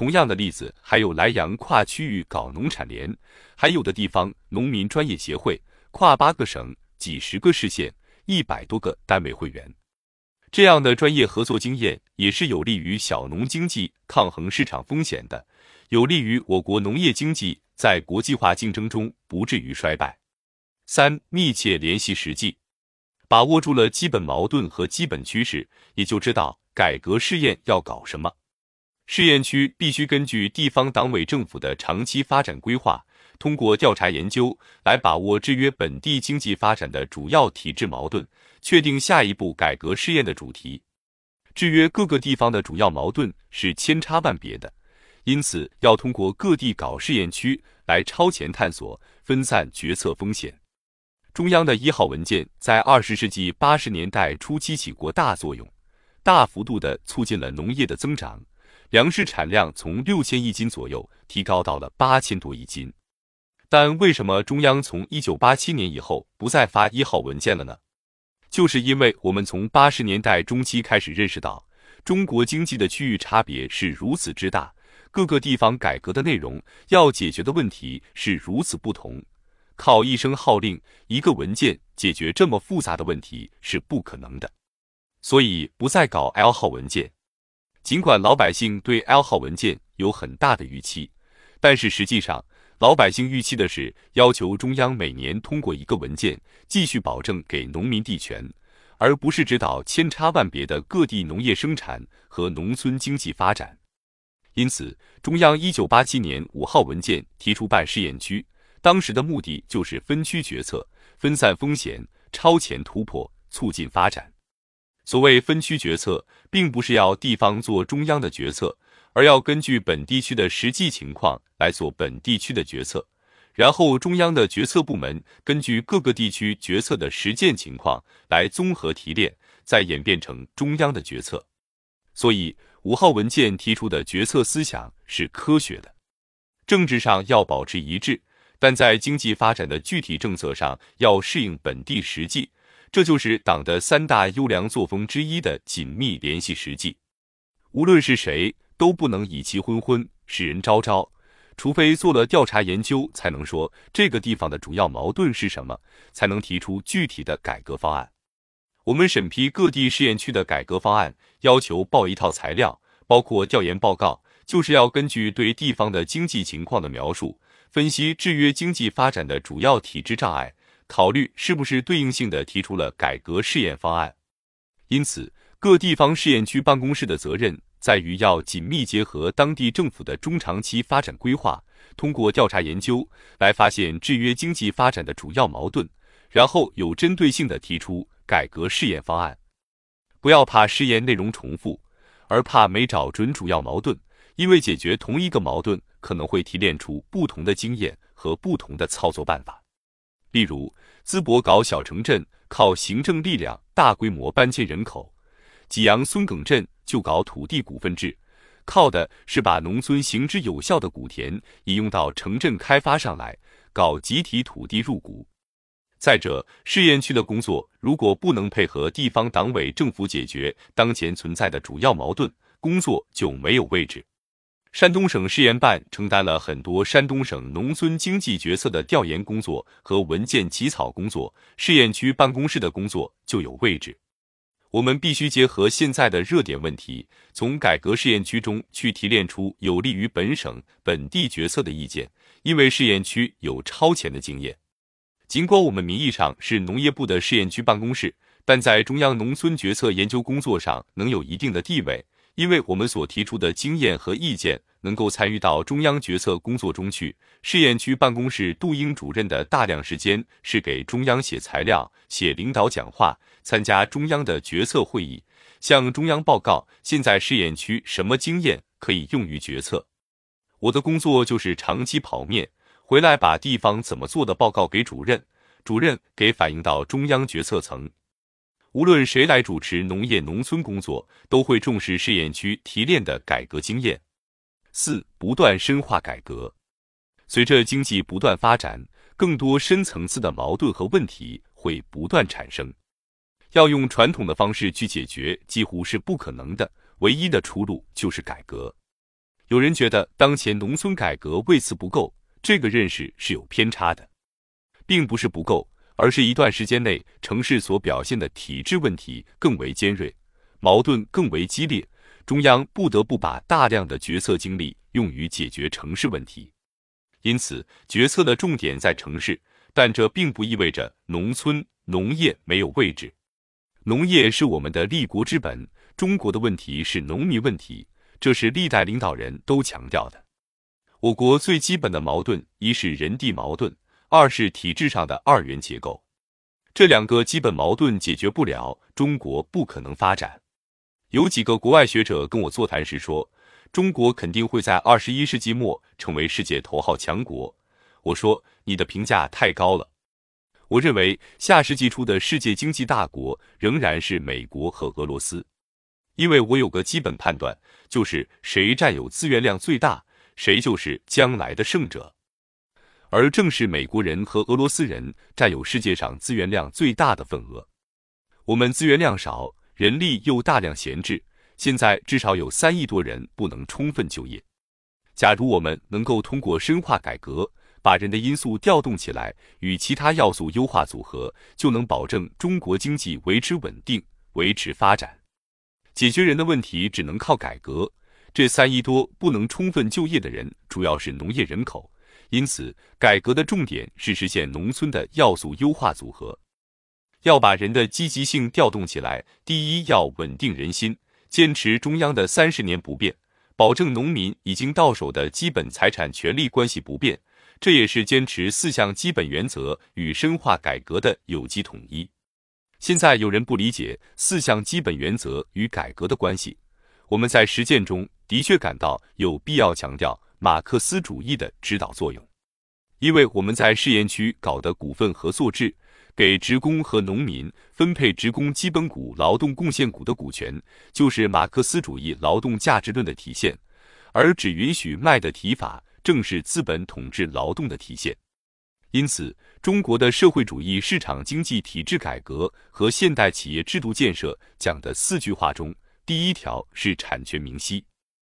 同样的例子还有莱阳跨区域搞农产联，还有的地方农民专业协会跨八个省、几十个市县、一百多个单位会员，这样的专业合作经验也是有利于小农经济抗衡市场风险的，有利于我国农业经济在国际化竞争中不至于衰败。三、密切联系实际，把握住了基本矛盾和基本趋势，也就知道改革试验要搞什么。试验区必须根据地方党委政府的长期发展规划，通过调查研究来把握制约本地经济发展的主要体制矛盾，确定下一步改革试验的主题。制约各个地方的主要矛盾是千差万别的，因此要通过各地搞试验区来超前探索、分散决策风险。中央的一号文件在二十世纪八十年代初期起过大作用，大幅度的促进了农业的增长。粮食产量从六千亿斤左右提高到了八千多亿斤，但为什么中央从一九八七年以后不再发一号文件了呢？就是因为我们从八十年代中期开始认识到，中国经济的区域差别是如此之大，各个地方改革的内容要解决的问题是如此不同，靠一声号令、一个文件解决这么复杂的问题是不可能的，所以不再搞 L 号文件。尽管老百姓对 L 号文件有很大的预期，但是实际上，老百姓预期的是要求中央每年通过一个文件，继续保证给农民地权，而不是指导千差万别的各地农业生产和农村经济发展。因此，中央一九八七年五号文件提出办试验区，当时的目的就是分区决策、分散风险、超前突破、促进发展。所谓分区决策，并不是要地方做中央的决策，而要根据本地区的实际情况来做本地区的决策，然后中央的决策部门根据各个地区决策的实践情况来综合提炼，再演变成中央的决策。所以五号文件提出的决策思想是科学的，政治上要保持一致，但在经济发展的具体政策上要适应本地实际。这就是党的三大优良作风之一的紧密联系实际。无论是谁，都不能以其昏昏，使人昭昭。除非做了调查研究，才能说这个地方的主要矛盾是什么，才能提出具体的改革方案。我们审批各地试验区的改革方案，要求报一套材料，包括调研报告，就是要根据对地方的经济情况的描述，分析制约经济发展的主要体制障碍。考虑是不是对应性的提出了改革试验方案，因此各地方试验区办公室的责任在于要紧密结合当地政府的中长期发展规划，通过调查研究来发现制约经济发展的主要矛盾，然后有针对性的提出改革试验方案。不要怕试验内容重复，而怕没找准主要矛盾，因为解决同一个矛盾可能会提炼出不同的经验和不同的操作办法。例如，淄博搞小城镇，靠行政力量大规模搬迁人口；济阳孙耿镇就搞土地股份制，靠的是把农村行之有效的古田引用到城镇开发上来，搞集体土地入股。再者，试验区的工作如果不能配合地方党委政府解决当前存在的主要矛盾，工作就没有位置。山东省试验办承担了很多山东省农村经济决策的调研工作和文件起草工作，试验区办公室的工作就有位置。我们必须结合现在的热点问题，从改革试验区中去提炼出有利于本省本地决策的意见，因为试验区有超前的经验。尽管我们名义上是农业部的试验区办公室，但在中央农村决策研究工作上能有一定的地位。因为我们所提出的经验和意见能够参与到中央决策工作中去。试验区办公室杜英主任的大量时间是给中央写材料、写领导讲话、参加中央的决策会议，向中央报告现在试验区什么经验可以用于决策。我的工作就是长期跑面，回来把地方怎么做的报告给主任，主任给反映到中央决策层。无论谁来主持农业农村工作，都会重视试验区提炼的改革经验。四、不断深化改革。随着经济不断发展，更多深层次的矛盾和问题会不断产生。要用传统的方式去解决，几乎是不可能的。唯一的出路就是改革。有人觉得当前农村改革位次不够，这个认识是有偏差的，并不是不够，而是一段时间内城市所表现的体制问题更为尖锐，矛盾更为激烈，中央不得不把大量的决策精力用于解决城市问题。因此，决策的重点在城市，但这并不意味着农村农业没有位置。农业是我们的立国之本，中国的问题是农民问题。这是历代领导人都强调的。我国最基本的矛盾，一是人地矛盾，二是体制上的二元结构。这两个基本矛盾解决不了，中国不可能发展。有几个国外学者跟我座谈时说，中国肯定会在二十一世纪末成为世界头号强国。我说你的评价太高了。我认为下世纪初的世界经济大国仍然是美国和俄罗斯。因为我有个基本判断，就是谁占有资源量最大，谁就是将来的胜者。而正是美国人和俄罗斯人占有世界上资源量最大的份额。我们资源量少，人力又大量闲置，现在至少有三亿多人不能充分就业。假如我们能够通过深化改革，把人的因素调动起来，与其他要素优化组合，就能保证中国经济维持稳定、维持发展。解决人的问题只能靠改革。这三亿多不能充分就业的人，主要是农业人口，因此改革的重点是实现农村的要素优化组合。要把人的积极性调动起来，第一要稳定人心，坚持中央的三十年不变，保证农民已经到手的基本财产权利关系不变，这也是坚持四项基本原则与深化改革的有机统一。现在有人不理解四项基本原则与改革的关系，我们在实践中的确感到有必要强调马克思主义的指导作用，因为我们在试验区搞的股份合作制，给职工和农民分配职工基本股、劳动贡献股的股权，就是马克思主义劳动价值论的体现，而只允许卖的提法，正是资本统治劳动的体现。因此，中国的社会主义市场经济体制改革和现代企业制度建设讲的四句话中，第一条是产权明晰。